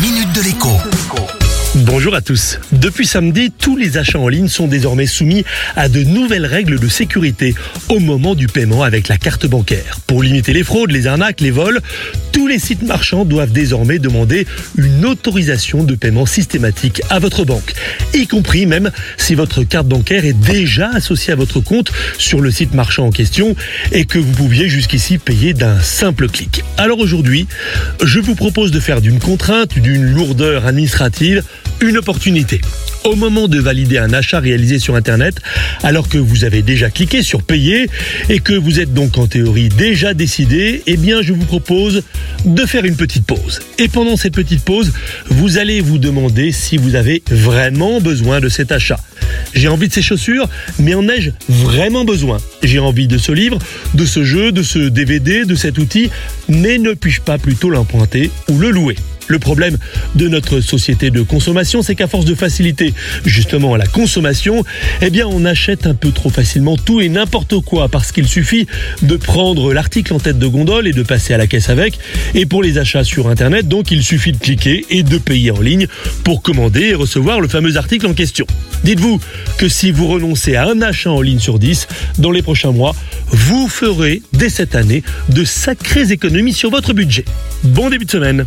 minute de l'écho. Bonjour à tous. Depuis samedi, tous les achats en ligne sont désormais soumis à de nouvelles règles de sécurité au moment du paiement avec la carte bancaire. Pour limiter les fraudes, les arnaques, les vols, les sites marchands doivent désormais demander une autorisation de paiement systématique à votre banque, y compris même si votre carte bancaire est déjà associée à votre compte sur le site marchand en question et que vous pouviez jusqu'ici payer d'un simple clic. Alors aujourd'hui, je vous propose de faire d'une contrainte, d'une lourdeur administrative, une opportunité. Au moment de valider un achat réalisé sur Internet, alors que vous avez déjà cliqué sur payer et que vous êtes donc en théorie déjà décidé, eh bien je vous propose de faire une petite pause. Et pendant cette petite pause, vous allez vous demander si vous avez vraiment besoin de cet achat. J'ai envie de ces chaussures, mais en ai-je vraiment besoin? J'ai envie de ce livre, de ce jeu, de ce DVD, de cet outil, mais ne puis-je pas plutôt l'emprunter ou le louer? Le problème de notre société de consommation, c'est qu'à force de faciliter justement la consommation, eh bien on achète un peu trop facilement tout et n'importe quoi parce qu'il suffit de prendre l'article en tête de gondole et de passer à la caisse avec. Et pour les achats sur Internet, donc il suffit de cliquer et de payer en ligne pour commander et recevoir le fameux article en question. Dites-vous que si vous renoncez à un achat en ligne sur 10 dans les prochains mois, vous ferez dès cette année de sacrées économies sur votre budget. Bon début de semaine